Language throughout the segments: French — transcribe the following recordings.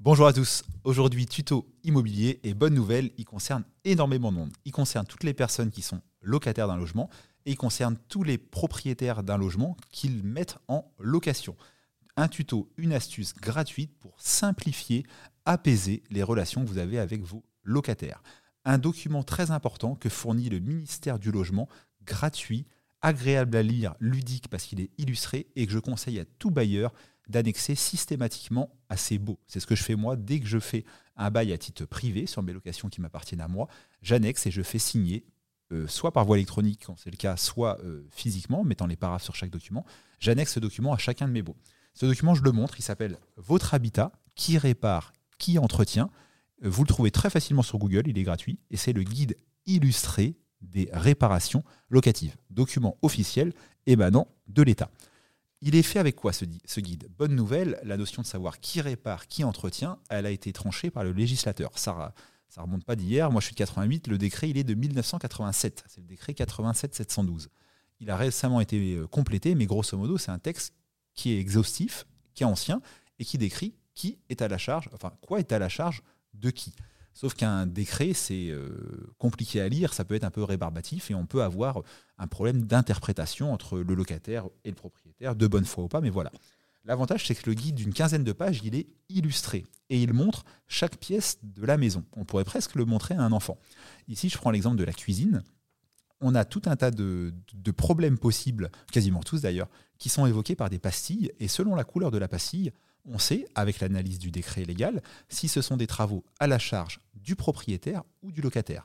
Bonjour à tous. Aujourd'hui, tuto immobilier et bonne nouvelle, il concerne énormément de monde. Il concerne toutes les personnes qui sont locataires d'un logement et il concerne tous les propriétaires d'un logement qu'ils mettent en location. Un tuto, une astuce gratuite pour simplifier, apaiser les relations que vous avez avec vos locataires. Un document très important que fournit le ministère du Logement, gratuit, agréable à lire, ludique parce qu'il est illustré et que je conseille à tout bailleur d'annexer systématiquement à ces baux. C'est ce que je fais moi dès que je fais un bail à titre privé sur mes locations qui m'appartiennent à moi. J'annexe et je fais signer, euh, soit par voie électronique quand c'est le cas, soit euh, physiquement, mettant les paraphes sur chaque document. J'annexe ce document à chacun de mes baux. Ce document, je le montre, il s'appelle Votre habitat, qui répare, qui entretient. Euh, vous le trouvez très facilement sur Google, il est gratuit, et c'est le guide illustré des réparations locatives. Document officiel émanant de l'État. Il est fait avec quoi ce, guide? Bonne nouvelle, la notion de savoir qui répare, qui entretient, elle a été tranchée par le législateur. Ça, ça remonte pas d'hier. Moi, je suis de 88. Le décret, il est de 1987. C'est le décret 87-712. Il a récemment été euh, complété, mais grosso modo, c'est un texte qui est exhaustif, qui est ancien et qui décrit qui est à la charge, enfin, quoi est à la charge de qui. Sauf qu'un décret, c'est euh, compliqué à lire, ça peut être un peu rébarbatif et on peut avoir un problème d'interprétation entre le locataire et le propriétaire, de bonne foi ou pas, mais voilà. L'avantage, c'est que le guide d'une quinzaine de pages, il est illustré et il montre chaque pièce de la maison. On pourrait presque le montrer à un enfant. Ici, je prends l'exemple de la cuisine. On a tout un tas de, de problèmes possibles, quasiment tous d'ailleurs, qui sont évoqués par des pastilles et selon la couleur de la pastille, on sait, avec l'analyse du décret légal, si ce sont des travaux à la charge du propriétaire ou du locataire.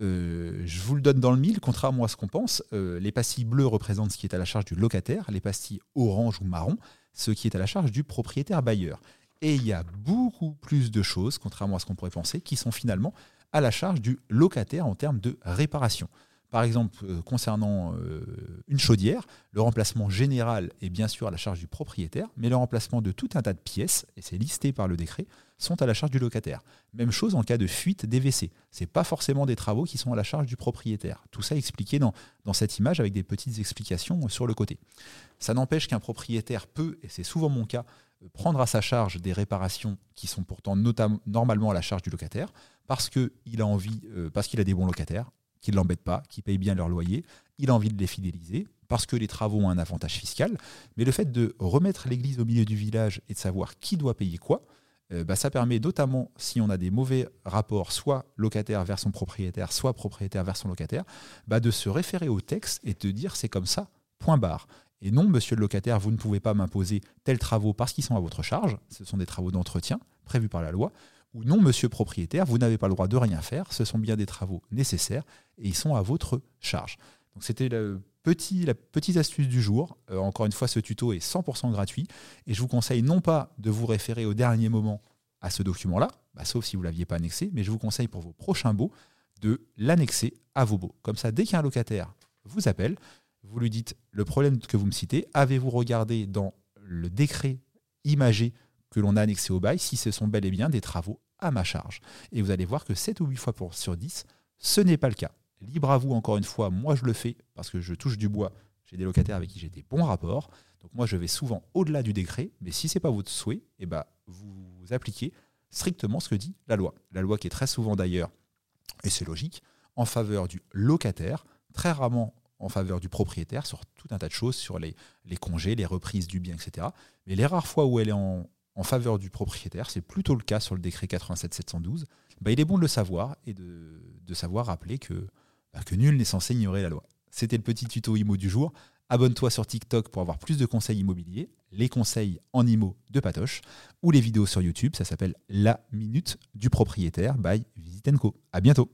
Euh, je vous le donne dans le mille, contrairement à ce qu'on pense, euh, les pastilles bleues représentent ce qui est à la charge du locataire, les pastilles orange ou marron, ce qui est à la charge du propriétaire bailleur. Et il y a beaucoup plus de choses, contrairement à ce qu'on pourrait penser, qui sont finalement à la charge du locataire en termes de réparation. Par exemple, euh, concernant euh, une chaudière, le remplacement général est bien sûr à la charge du propriétaire, mais le remplacement de tout un tas de pièces, et c'est listé par le décret, sont à la charge du locataire. Même chose en cas de fuite des WC. Ce n'est pas forcément des travaux qui sont à la charge du propriétaire. Tout ça expliqué dans, dans cette image avec des petites explications sur le côté. Ça n'empêche qu'un propriétaire peut, et c'est souvent mon cas, prendre à sa charge des réparations qui sont pourtant normalement à la charge du locataire, parce qu'il a envie, euh, parce qu'il a des bons locataires, qui ne l'embêtent pas, qui payent bien leur loyer. Il a envie de les fidéliser parce que les travaux ont un avantage fiscal. Mais le fait de remettre l'église au milieu du village et de savoir qui doit payer quoi, euh, bah, ça permet notamment, si on a des mauvais rapports, soit locataire vers son propriétaire, soit propriétaire vers son locataire, bah, de se référer au texte et de dire c'est comme ça, point barre. Et non, monsieur le locataire, vous ne pouvez pas m'imposer tels travaux parce qu'ils sont à votre charge. Ce sont des travaux d'entretien prévus par la loi ou non, monsieur propriétaire, vous n'avez pas le droit de rien faire, ce sont bien des travaux nécessaires et ils sont à votre charge. Donc c'était le petit, la petite astuce du jour. Euh, encore une fois, ce tuto est 100% gratuit et je vous conseille non pas de vous référer au dernier moment à ce document-là, bah, sauf si vous ne l'aviez pas annexé, mais je vous conseille pour vos prochains baux de l'annexer à vos baux. Comme ça, dès qu'un locataire vous appelle, vous lui dites le problème que vous me citez, avez-vous regardé dans le décret imagé que l'on a annexé au bail si ce sont bel et bien des travaux à ma charge. Et vous allez voir que 7 ou 8 fois sur 10, ce n'est pas le cas. Libre à vous, encore une fois, moi je le fais parce que je touche du bois, j'ai des locataires avec qui j'ai des bons rapports. Donc moi je vais souvent au-delà du décret, mais si ce n'est pas votre souhait, eh ben, vous appliquez strictement ce que dit la loi. La loi qui est très souvent d'ailleurs, et c'est logique, en faveur du locataire, très rarement en faveur du propriétaire sur tout un tas de choses, sur les, les congés, les reprises du bien, etc. Mais les rares fois où elle est en, en faveur du propriétaire, c'est plutôt le cas sur le décret 87-712, bah, il est bon de le savoir et de, savoir rappeler que, bah, que nul n'est censé ignorer la loi. C'était le petit tuto IMO du jour. Abonne-toi sur TikTok pour avoir plus de conseils immobiliers, les conseils en IMO de Patoche, ou les vidéos sur YouTube, ça s'appelle La Minute du Propriétaire by Visitenco. À bientôt